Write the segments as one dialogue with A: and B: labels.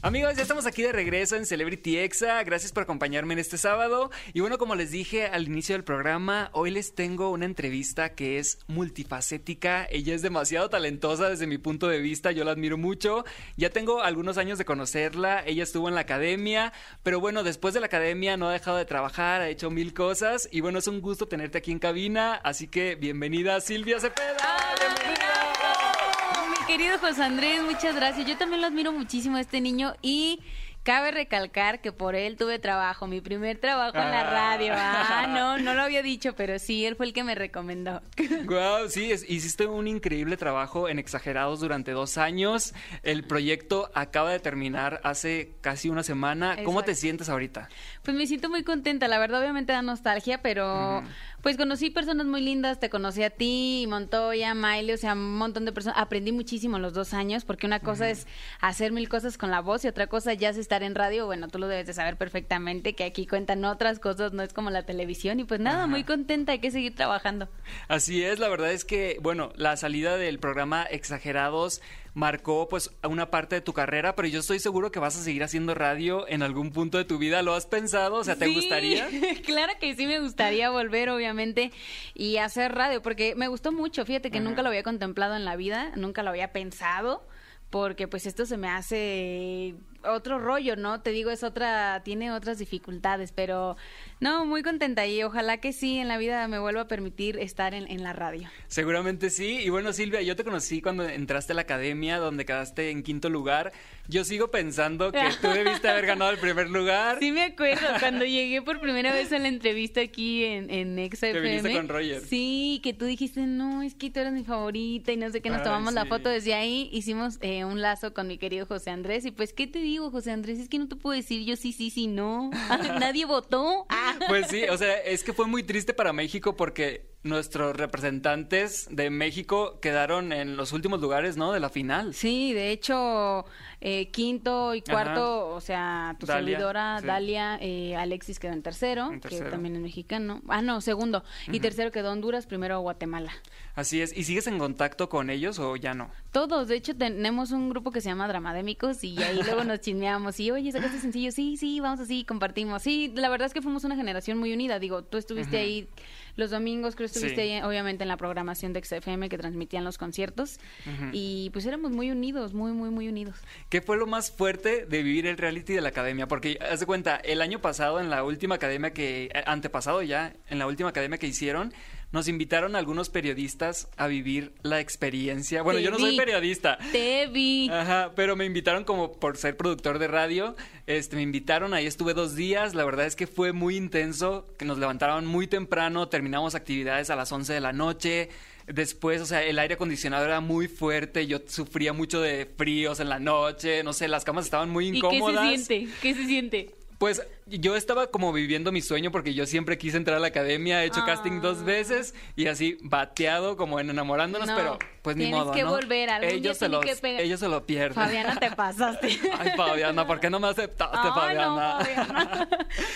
A: Amigos, ya estamos aquí de regreso en Celebrity Exa. Gracias por acompañarme en este sábado. Y bueno, como les dije al inicio del programa, hoy les tengo una entrevista que es multifacética. Ella es demasiado talentosa desde mi punto de vista. Yo la admiro mucho. Ya tengo algunos años de conocerla. Ella estuvo en la academia. Pero bueno, después de la academia no ha dejado de trabajar, ha hecho mil cosas. Y bueno, es un gusto tenerte aquí en cabina. Así que bienvenida, Silvia Cepeda. ¡Bienvenida!
B: Querido José Andrés, muchas gracias. Yo también lo admiro muchísimo a este niño y cabe recalcar que por él tuve trabajo, mi primer trabajo en la radio. Ah, no, no lo había dicho, pero sí, él fue el que me recomendó.
A: Wow, sí, hiciste un increíble trabajo en Exagerados durante dos años. El proyecto acaba de terminar hace casi una semana. ¿Cómo te sientes ahorita?
B: Pues me siento muy contenta, la verdad obviamente da nostalgia, pero... Pues conocí personas muy lindas, te conocí a ti, Montoya, Miley, o sea, un montón de personas. Aprendí muchísimo los dos años, porque una cosa es hacer mil cosas con la voz y otra cosa ya es estar en radio. Bueno, tú lo debes de saber perfectamente, que aquí cuentan otras cosas, no es como la televisión. Y pues nada, muy contenta, hay que seguir trabajando.
A: Así es, la verdad es que, bueno, la salida del programa Exagerados marcó pues una parte de tu carrera, pero yo estoy seguro que vas a seguir haciendo radio en algún punto de tu vida. ¿Lo has pensado? O sea, ¿te gustaría?
B: claro que sí me gustaría volver, obviamente, y hacer radio, porque me gustó mucho. Fíjate que nunca lo había contemplado en la vida, nunca lo había pensado porque pues esto se me hace otro rollo, ¿no? Te digo, es otra, tiene otras dificultades, pero no, muy contenta y ojalá que sí en la vida me vuelva a permitir estar en, en, la radio.
A: Seguramente sí. Y bueno, Silvia, yo te conocí cuando entraste a la academia, donde quedaste en quinto lugar. Yo sigo pensando que tú debiste haber ganado el primer lugar.
B: Sí, me acuerdo, cuando llegué por primera vez a la entrevista aquí en, en XFM.
A: Te viniste con Roger.
B: Sí, que tú dijiste, no, es que tú eres mi favorita y no sé qué, nos tomamos la foto. Desde ahí hicimos eh, un lazo con mi querido José Andrés y pues, ¿qué te digo, José Andrés? Es que no te puedo decir yo sí, sí, sí, no. Nadie votó.
A: Pues sí, o sea, es que fue muy triste para México porque nuestros representantes de México quedaron en los últimos lugares, ¿no? De la final.
B: Sí, de hecho, eh, quinto y cuarto, o sea, tu servidora, Dalia, eh, Alexis quedó en tercero, que también es mexicano. Ah, no, segundo. Y tercero quedó Honduras, primero Guatemala.
A: Así es. ¿Y sigues en contacto con ellos o ya no?
B: Todos. De hecho, tenemos un grupo que se llama Dramadémicos y ahí luego nos chismeamos. Y, oye, sacaste sencillo. Sí, sí, vamos así, compartimos. Sí, la verdad es que fuimos una generación muy unida. Digo, tú estuviste ahí los domingos, creo que estuviste ahí, obviamente, en la programación de XFM que transmitían los conciertos. Y pues éramos muy unidos, muy, muy, muy unidos.
A: ¿Qué fue lo más fuerte de vivir el reality de la academia? Porque, haz de cuenta, el año pasado, en la última academia que, eh, antepasado ya, en la última academia que hicieron, nos invitaron algunos periodistas a vivir la experiencia. Bueno, yo no soy periodista.
B: Te vi.
A: Ajá, pero me invitaron como por ser productor de radio. Este, me invitaron, ahí estuve dos días. La verdad es que fue muy intenso, que nos levantaron muy temprano, terminamos actividades a las 11 de la noche. Después, o sea, el aire acondicionado era muy fuerte, yo sufría mucho de fríos en la noche, no sé, las camas estaban muy incómodas.
B: ¿Y qué se siente? ¿Qué se siente?
A: Pues yo estaba como viviendo mi sueño porque yo siempre quise entrar a la academia, he hecho casting dos ah. veces y así bateado como en enamorándonos, pero pues ni modo,
B: que volver, algún
A: ellos,
B: se
A: que ellos se lo pierden.
B: Fabiana, te pasaste.
A: Ay, Fabiana, ¿por qué no me aceptaste, Fabiana?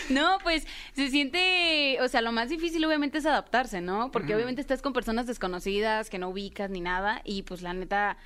B: No, no, pues se siente, o sea, lo más difícil obviamente es adaptarse, ¿no? Porque obviamente estás con personas desconocidas que no ubicas ni nada y pues la neta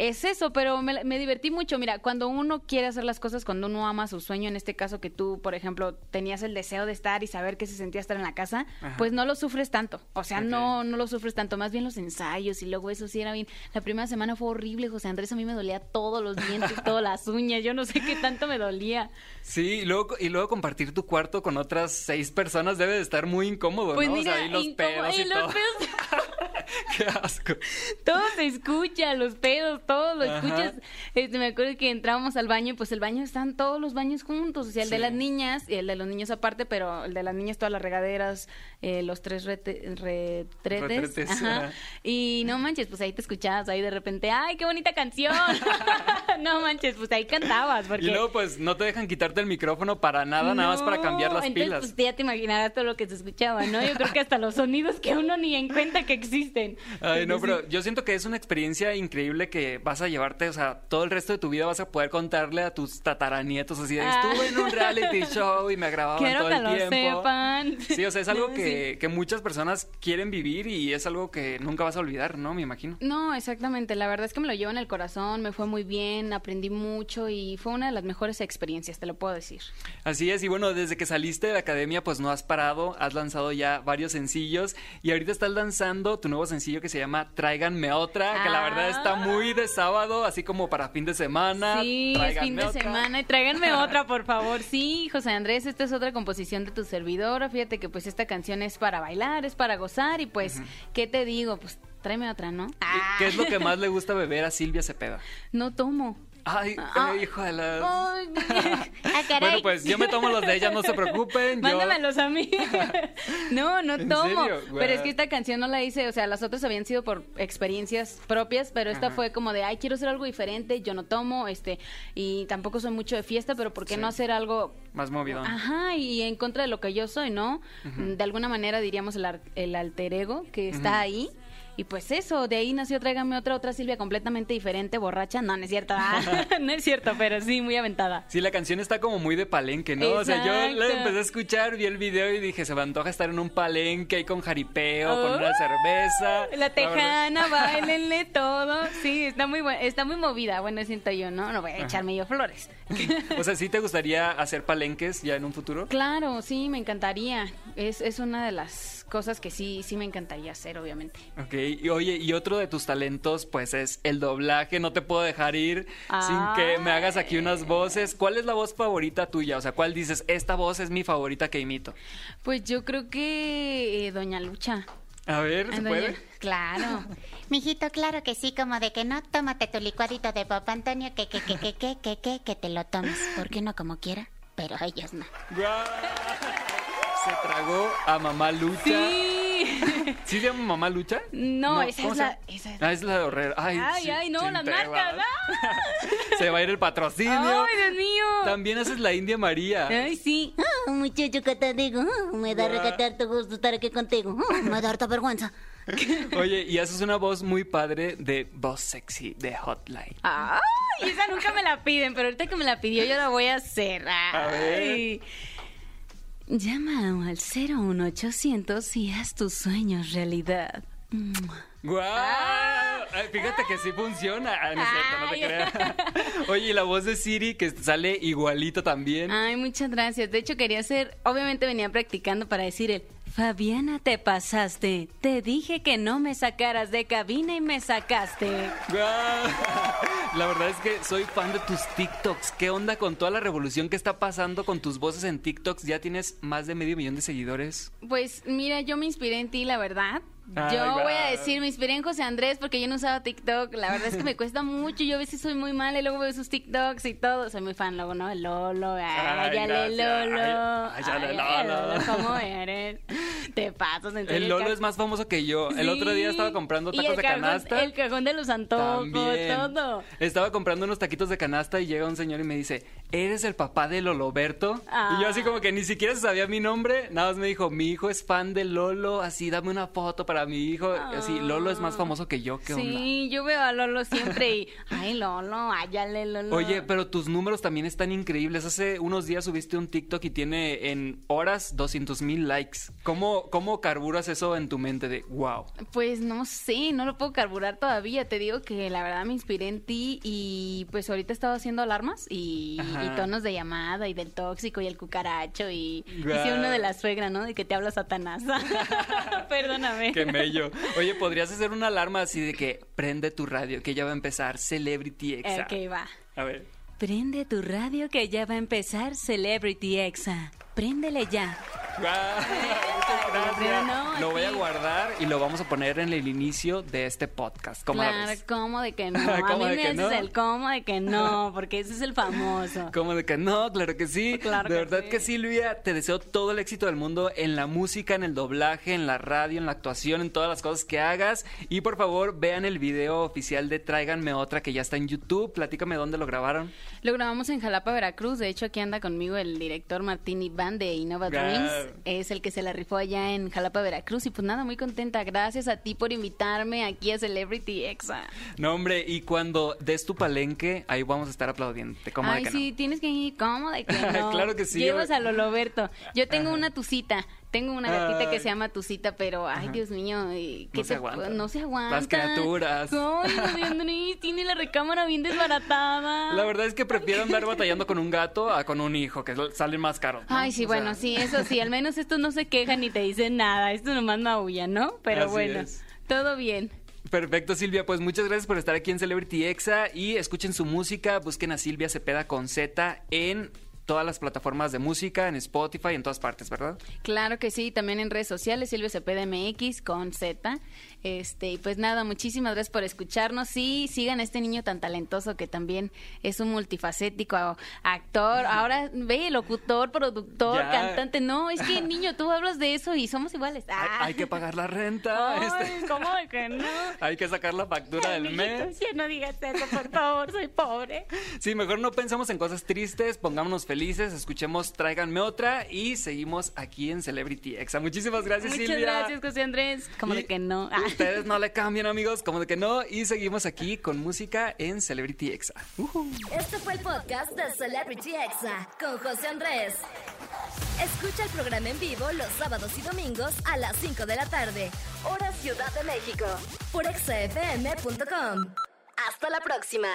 B: es eso, pero me, divertí mucho. Mira, cuando uno quiere hacer las cosas, cuando uno ama su sueño, en este caso que tú, por ejemplo, tenías el deseo de estar y saber qué se sentía estar en la casa, pues no lo sufres tanto. O sea, no, no lo sufres tanto. Más bien los ensayos y luego eso sí era bien. La primera semana fue horrible, José Andrés. A mí me dolía todos los dientes, todas las uñas. Yo no sé qué tanto me dolía.
A: Sí, y luego, y luego compartir tu cuarto con otras seis personas debe de estar muy incómodo,
B: pues
A: ¿no?
B: Mira,
A: o sea, los pedos y, todo.
B: Qué asco. Todo se escucha, los pedos, todo lo escuchas. Este, me acuerdo que entrábamos al baño y pues el baño están todos los baños juntos, o sea, el de las niñas y el de los niños aparte, pero el de las niñas todas las regaderas, eh, los tres retretes. Ajá. Y no manches, pues ahí te escuchabas, ahí de repente, ¡ay, qué bonita canción! no manches, pues ahí cantabas. Porque...
A: Y luego pues no te dejan quitarte el micrófono para nada, nada más para cambiar las
B: entonces,
A: pilas.
B: Pues ya te imaginarás todo lo que se escuchaba, ¿no? Yo creo que hasta los sonidos que uno ni en cuenta que existen.
A: Ay, no, pero yo siento que es una experiencia increíble que vas a llevarte, o sea, todo el resto de tu vida vas a poder contarle a tus tataranietos así de,
B: Ah.
A: estuve en un reality show y me grababan
B: Quiero
A: todo
B: que
A: el
B: lo
A: tiempo.
B: sepan.
A: Sí, o sea, es algo que, que muchas personas quieren vivir y es algo que nunca vas a olvidar, ¿no? Me imagino.
B: No, exactamente. La verdad es que me lo llevo en el corazón, me fue muy bien, aprendí mucho y fue una de las mejores experiencias, te lo puedo decir.
A: Así es, y bueno, desde que saliste de la academia, pues no has parado, has lanzado ya varios sencillos y ahorita estás lanzando tu nuevo sencillo que se llama Tráiganme otra, que la verdad está muy de sábado, así como para fin de semana.
B: Sí, es fin de
A: otra.
B: semana y tráiganme otra, por favor. Sí, José Andrés, esta es otra composición de tu servidor. Fíjate que pues esta canción es para bailar, es para gozar y pues, ¿qué te digo? Pues tráeme otra, ¿no?
A: ¿Y ¿Qué es lo que más le gusta beber a Silvia Cepeda?
B: No tomo.
A: Ay,
B: Ah.
A: hijo de la...
B: Caray.
A: Bueno, pues yo me tomo los de ella, no se preocupen. yo-
B: Mándamelos a mí. no, no
A: ¿En
B: tomo. Pero es que esta canción no la hice, o sea, las otras habían sido por experiencias propias, pero esta
A: Ajá.
B: fue como de, ay, quiero hacer algo diferente, yo no tomo, este, y tampoco soy mucho de fiesta, pero ¿por qué
A: Sí.
B: no hacer algo
A: Más movido.
B: Ajá, y en contra de lo que yo soy, ¿no? De alguna manera diríamos el, alter ego que está ahí. Y pues eso, de ahí nació Tráigame otra, otra Silvia completamente diferente, borracha. No, no es cierto. ah, no es cierto, pero sí, muy aventada.
A: Sí, la canción está como muy de palenque, ¿no? O sea, yo la empecé a escuchar, vi el video y dije, se me antoja estar en un palenque ahí con jaripeo, con
B: Oh,
A: una cerveza.
B: La tejana, bailenle todo. Sí, está muy está muy movida. Bueno, siento yo, ¿no? No voy a echarme yo flores.
A: O sea, ¿sí te gustaría hacer palenques ya en un futuro?
B: Claro, sí, me encantaría. Es, es una de las cosas que sí, sí me encantaría hacer, obviamente.
A: Ok, y oye, y otro de tus talentos, pues es el doblaje. No te puedo dejar ir sin que me hagas aquí unas voces. ¿Cuál es la voz favorita tuya? O sea, ¿cuál dices, esta voz es mi favorita que imito?
B: Pues yo creo que eh, Doña Lucha.
A: A ver, ¿se puede?
B: Claro.
C: Mijito, claro que sí, como de que no, tómate tu licuadito de papá Antonio, que, que, que, que, que, que, que, que te lo tomes. ¿Por qué no como quiera? Pero ellos no.
A: ¡Guau! Se tragó a mamá Lucha.
B: Sí.
A: ¿Sí se llama mamá Lucha?
B: No, esa
A: ¿cómo
B: es la- esa es-
A: Ah, es la de Horrera. Ay,
B: Ay,
A: sí,
B: ay, no, las
A: chinteguas.
B: marcas.
A: Se va a ir el patrocinio.
B: Ay, Dios mío.
A: También haces la India María.
B: Ay, sí.
C: Ah, muchacho, ¿qué te digo? Me da
A: Guau.
C: regatear tu gusto estar aquí contigo. Ah, me da harta vergüenza.
A: Oye, y haces una voz muy padre de voz sexy de Hotline.
B: Ay, esa nunca me la piden, pero ahorita que me la pidió yo la voy a hacer.
A: A ver.
B: Llama al 01800 y haz tus sueños realidad.
A: ¡Guau! Ay, fíjate que sí funciona. Ah, no es cierto, no te creas. Oye, y la voz de Siri que sale igualito también.
B: Ay, muchas gracias. De hecho, quería hacer, obviamente venía practicando para decir el, Fabiana, te pasaste. Te dije que no me sacaras de cabina y me sacaste.
A: ¡Guau! La verdad es que soy fan de tus TikToks. ¿Qué onda con toda la revolución que está pasando con tus voces en TikToks? Ya tienes más de medio millón de seguidores.
B: Pues mira, yo me inspiré en ti, la verdad.
A: Ay,
B: yo voy a decir, me inspiré en José Andrés porque yo no usaba TikTok. La verdad es que me cuesta mucho. Yo a veces soy muy mala y luego veo sus TikToks y todo. Soy muy fan luego, ¿no? El Lolo, ay. Lolo.
A: Ay, Lolo.
B: ¿Cómo eres? Te pasas.
A: El Lolo es más famoso que yo. El otro día estaba comprando tacos de
B: cajón-
A: canasta.
B: El cajón de los antojos,
A: También.
B: todo.
A: Estaba comprando unos taquitos de canasta y llega un señor y me dice, ¿eres el papá de Loloberto?
B: Ah.
A: Y yo así como que ni siquiera sabía mi nombre, nada más me dijo, mi hijo es fan de Lolo, así dame una foto para mi hijo. Así, Lolo es más famoso que yo, ¿qué onda?
B: Sí, yo veo a Lolo siempre y, ay, Lolo, ayale, Lolo.
A: Oye, pero tus números también están increíbles. Hace unos días subiste un TikTok y tiene en horas 200 mil likes. ¿Cómo, ¿Cómo carburas eso en tu mente de wow?
B: Pues no sé, no lo puedo carburar todavía. Te digo que la verdad me inspiré en ti y pues ahorita estaba haciendo alarmas y, tonos de llamada y del tóxico y el cucaracho y hice uno de la suegra, ¿no? De que te habla Satanás. Perdóname.
A: Qué mello. Oye, podrías hacer una alarma así de que prende tu radio, que ya va a empezar Celebrity Exa.
B: Ok, va.
A: A ver.
B: Prende tu radio que ya va a empezar Celebrity Exa. Préndele ya.
A: Muchas gracias.
B: No,
A: lo voy a guardar y lo vamos a poner en el inicio de este podcast. ¿Cómo la
B: claro,
A: ves?
B: ¿cómo de que no? A
A: ¿Cómo
B: mí
A: de
B: me
A: que no?
B: el cómo de que no, porque ese es el famoso.
A: ¿Cómo de que no? Claro que sí.
B: Claro
A: de
B: que
A: verdad
B: sí.
A: que Silvia, te deseo todo el éxito del mundo en la música, en el doblaje, en la radio, en la actuación, en todas las cosas que hagas. Y por favor, vean el video oficial de Tráiganme Otra que ya está en YouTube. Platícame dónde lo grabaron.
B: Lo grabamos en Jalapa, Veracruz. De hecho, aquí anda conmigo el director Martín Iván de Innova. Dreams. Es el que se la rifó allá en Jalapa, Veracruz. Y pues nada, muy contenta. Gracias a ti por invitarme aquí a Celebrity Exa.
A: No, hombre, y cuando des tu palenque, ahí vamos a estar aplaudiendo. ¿Cómo de
B: Ay,
A: que
B: sí, tienes que ir. ¿Cómo de que no?
A: Claro que sí.
B: Llevas a Loloberto. Yo tengo
A: Ajá.
B: una tucita. Tengo una gatita que se llama Tucita, pero ay,
A: Ajá.
B: Dios mío, ¿y ¿qué
A: No se aguanta.
B: No se aguanta.
A: Las criaturas.
B: Ay, José Andrés, tiene la recámara bien desbaratada.
A: La verdad es que prefiero andar batallando con un gato a con un hijo, que salen más caros. ¿no?
B: Ay, sí,
A: O sea,
B: bueno, sí, eso sí, al menos estos no se quejan ni te dicen nada, estos nomás maullan, ¿no? Pero
A: Así
B: bueno,
A: es.
B: todo bien.
A: Perfecto, Silvia. Pues muchas gracias por estar aquí en Celebrity Exa y escuchen su música. Busquen a Silvia Cepeda con Z en todas las plataformas de música, en Spotify, en todas partes, ¿verdad?
B: Claro que sí, también en redes sociales, Silvia Cepeda con Z. Este, y pues nada, muchísimas gracias por escucharnos. Sí, sigan a este niño tan talentoso que también es un multifacético actor. Ahora ve, locutor, productor,
A: Ya.
B: cantante. No, es que niño, tú hablas de eso y somos iguales.
A: Hay,
B: Ah.
A: hay que pagar la renta.
B: Ay,
A: este,
B: ¿cómo de que no?
A: hay que sacar la factura
B: Ay,
A: del
B: mijito,
A: mes.
B: ya no digas eso, por favor, soy pobre.
A: Sí, mejor no pensamos en cosas tristes, pongámonos felices, escuchemos Tráiganme otra y seguimos aquí en Celebrity Exa. Muchísimas gracias,
B: Muchas
A: Silvia.
B: gracias, José Andrés. Como
A: Y
B: de que no. Ah.
A: Ustedes no le cambian, amigos, como de que no. Y seguimos aquí con música en Celebrity Exa.
D: Este fue el podcast de Celebrity Exa con José Andrés. Escucha el programa en vivo los sábados y domingos a las 5 de la tarde, hora Ciudad de México, por exafm.com. Hasta la próxima.